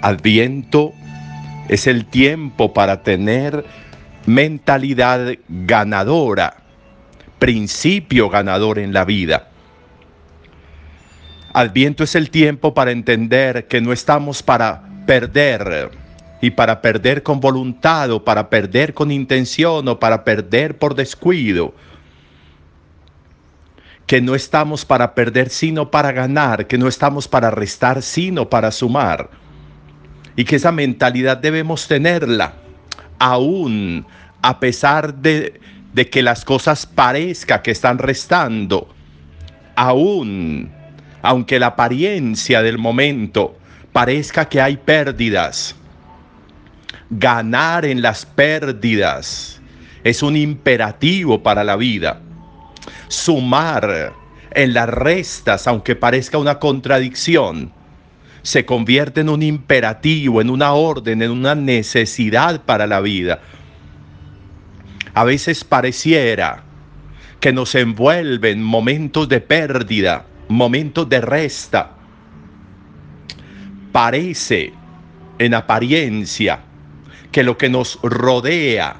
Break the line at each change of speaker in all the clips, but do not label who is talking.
Adviento es el tiempo para tener mentalidad ganadora, principio ganador en la vida. Adviento es el tiempo para entender que no estamos para perder y para perder con voluntad o para perder con intención o para perder por descuido. Que no estamos para perder sino para ganar, que no estamos para restar sino para sumar y que esa mentalidad debemos tenerla, aún a pesar de, que las cosas parezca que están restando, aún aunque la apariencia del momento parezca que hay pérdidas, ganar en las pérdidas es un imperativo para la vida. Sumar en las restas, aunque parezca una contradicción, se convierte en un imperativo, en una orden, en una necesidad para la vida. A veces pareciera que nos envuelven momentos de pérdida, momentos de resta. Parece en apariencia que lo que nos rodea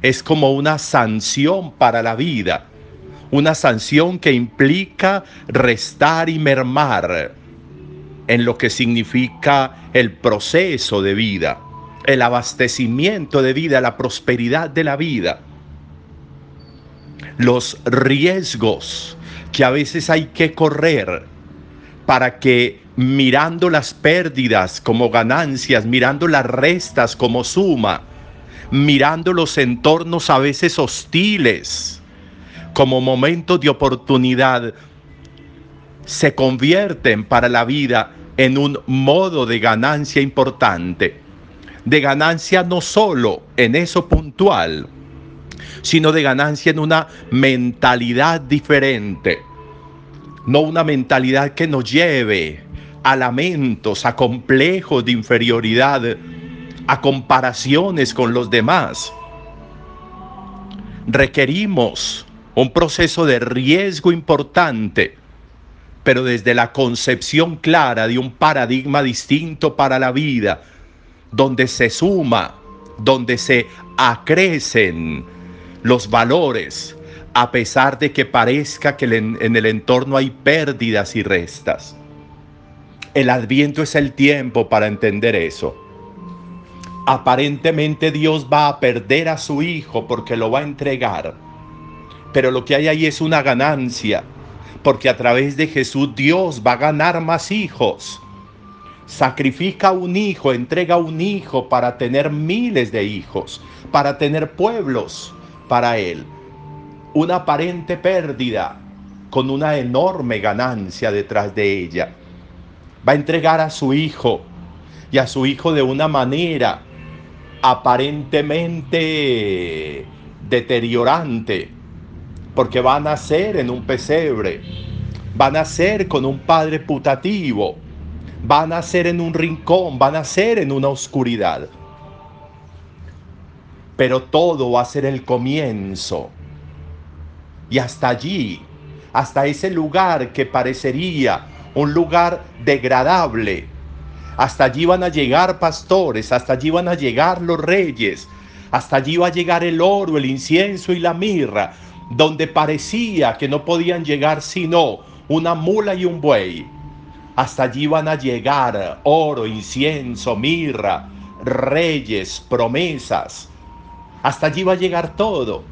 es como una sanción para la vida, una sanción que implica restar y mermar en lo que significa el proceso de vida, el abastecimiento de vida, la prosperidad de la vida, los riesgos que a veces hay que correr para que mirando las pérdidas como ganancias, mirando las restas como suma, mirando los entornos a veces hostiles como momentos de oportunidad, se convierten para la vida en un modo de ganancia importante. De ganancia no solo en eso puntual, sino de ganancia en una mentalidad diferente. No una mentalidad que nos lleve a lamentos, a complejos de inferioridad, a comparaciones con los demás. Requerimos un proceso de riesgo importante pero desde la concepción clara de un paradigma distinto para la vida, donde se suma, donde se acrecen los valores, a pesar de que parezca que en el entorno hay pérdidas y restas. El adviento es el tiempo para entender eso. Aparentemente Dios va a perder a su hijo porque lo va a entregar, pero lo que hay ahí es una ganancia porque a través de Jesús Dios va a ganar más hijos. Sacrifica un hijo, entrega un hijo para tener miles de hijos, para tener pueblos para Él. Una aparente pérdida con una enorme ganancia detrás de ella. Va a entregar a su hijo y a su hijo de una manera aparentemente deteriorante porque va a nacer en un pesebre, va a nacer con un padre putativo, va a nacer en un rincón, va a nacer en una oscuridad. Pero todo va a ser el comienzo. Y hasta allí, hasta ese lugar que parecería un lugar degradable, hasta allí van a llegar pastores, hasta allí van a llegar los reyes, hasta allí va a llegar el oro, el incienso y la mirra, donde parecía que no podían llegar sino una mula y un buey. Hasta allí van a llegar oro, incienso, mirra, reyes, promesas. Hasta allí va a llegar todo.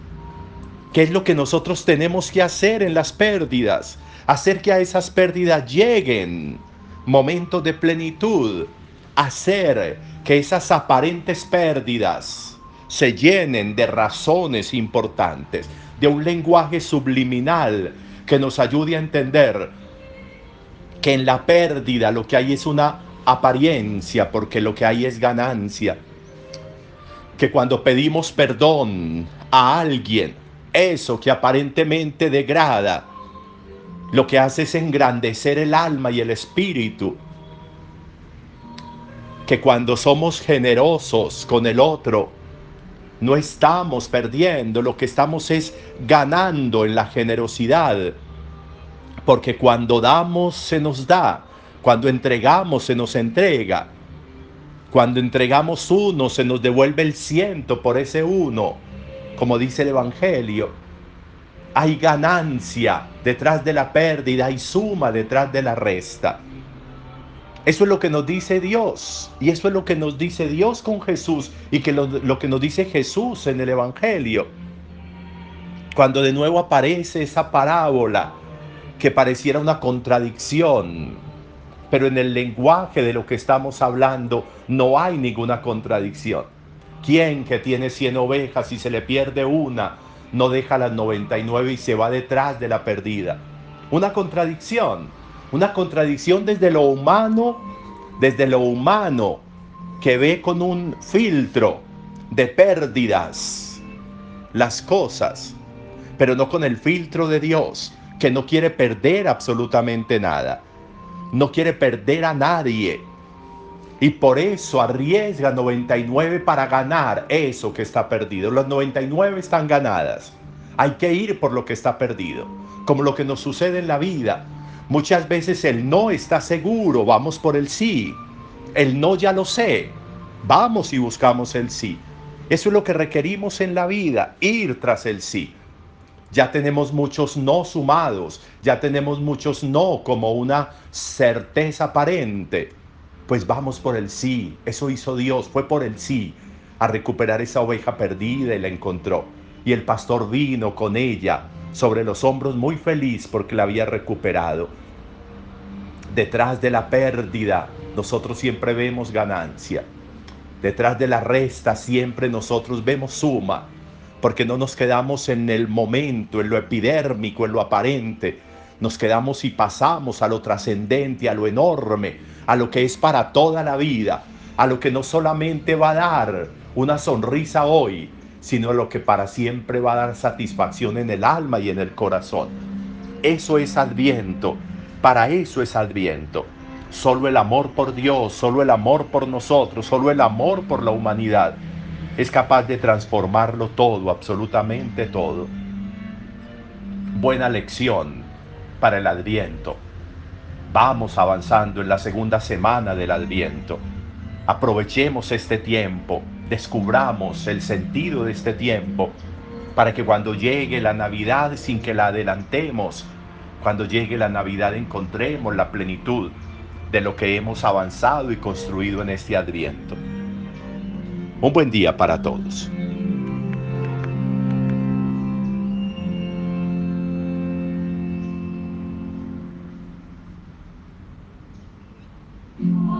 ¿Qué es lo que nosotros tenemos que hacer en las pérdidas? Hacer que a esas pérdidas lleguen momentos de plenitud. Hacer que esas aparentes pérdidas se llenen de razones importantes de un lenguaje subliminal que nos ayude a entender que en la pérdida lo que hay es una apariencia, porque lo que hay es ganancia. Que cuando pedimos perdón a alguien, eso que aparentemente degrada, lo que hace es engrandecer el alma y el espíritu. Que cuando somos generosos con el otro, no estamos perdiendo, lo que estamos es ganando en la generosidad. Porque cuando damos se nos da, cuando entregamos se nos entrega. Cuando entregamos uno, se nos devuelve el ciento por ese uno, como dice el Evangelio. Hay ganancia detrás de la pérdida, hay suma detrás de la resta. Eso es lo que nos dice Dios. Y eso es lo que nos dice Dios con Jesús y que lo, lo, que nos dice Jesús en el Evangelio. Cuando de nuevo aparece esa parábola que pareciera una contradicción, pero en el lenguaje de lo que estamos hablando no hay ninguna contradicción. ¿Quién que tiene 100 ovejas y se le pierde una, no deja las 99 y se va detrás de la perdida? Una contradicción, una contradicción desde lo humano, desde lo humano, que ve con un filtro de pérdidas las cosas, pero no con el filtro de Dios, que no quiere perder absolutamente nada no quiere perder a nadie. Y por eso arriesga 99 para ganar eso que está perdido. Las 99 están ganadas. Hay que ir por lo que está perdido. Como lo que nos sucede en la vida. Muchas veces el no está seguro, vamos por el sí. El no ya lo sé. Vamos y buscamos el sí. Eso es lo que requerimos en la vida, ir tras el sí. Ya tenemos muchos no sumados, ya tenemos muchos no como una certeza aparente. Pues vamos por el sí, eso hizo Dios, fue por el sí, a recuperar esa oveja perdida y la encontró. Y el pastor vino con ella sobre los hombros muy feliz porque la había recuperado. Detrás de la pérdida, nosotros siempre vemos ganancia. Detrás de la resta, siempre nosotros vemos suma porque no nos quedamos en el momento, en lo epidérmico, en lo aparente. Nos quedamos y pasamos a lo trascendente, a lo enorme, a lo que es para toda la vida, a lo que no solamente va a dar una sonrisa hoy, sino lo que para siempre va a dar satisfacción en el alma y en el corazón. Eso es adviento, para eso es adviento. Solo el amor por Dios, solo el amor por nosotros, solo el amor por la humanidad es capaz de transformarlo todo, absolutamente todo. Buena lección para el adviento. Vamos avanzando en la segunda semana del adviento. Aprovechemos este tiempo, descubramos el sentido de este tiempo, para que cuando llegue la Navidad, sin que la adelantemos, cuando llegue la Navidad encontremos la plenitud de lo que hemos avanzado y construido en este adviento. Un buen día para todos.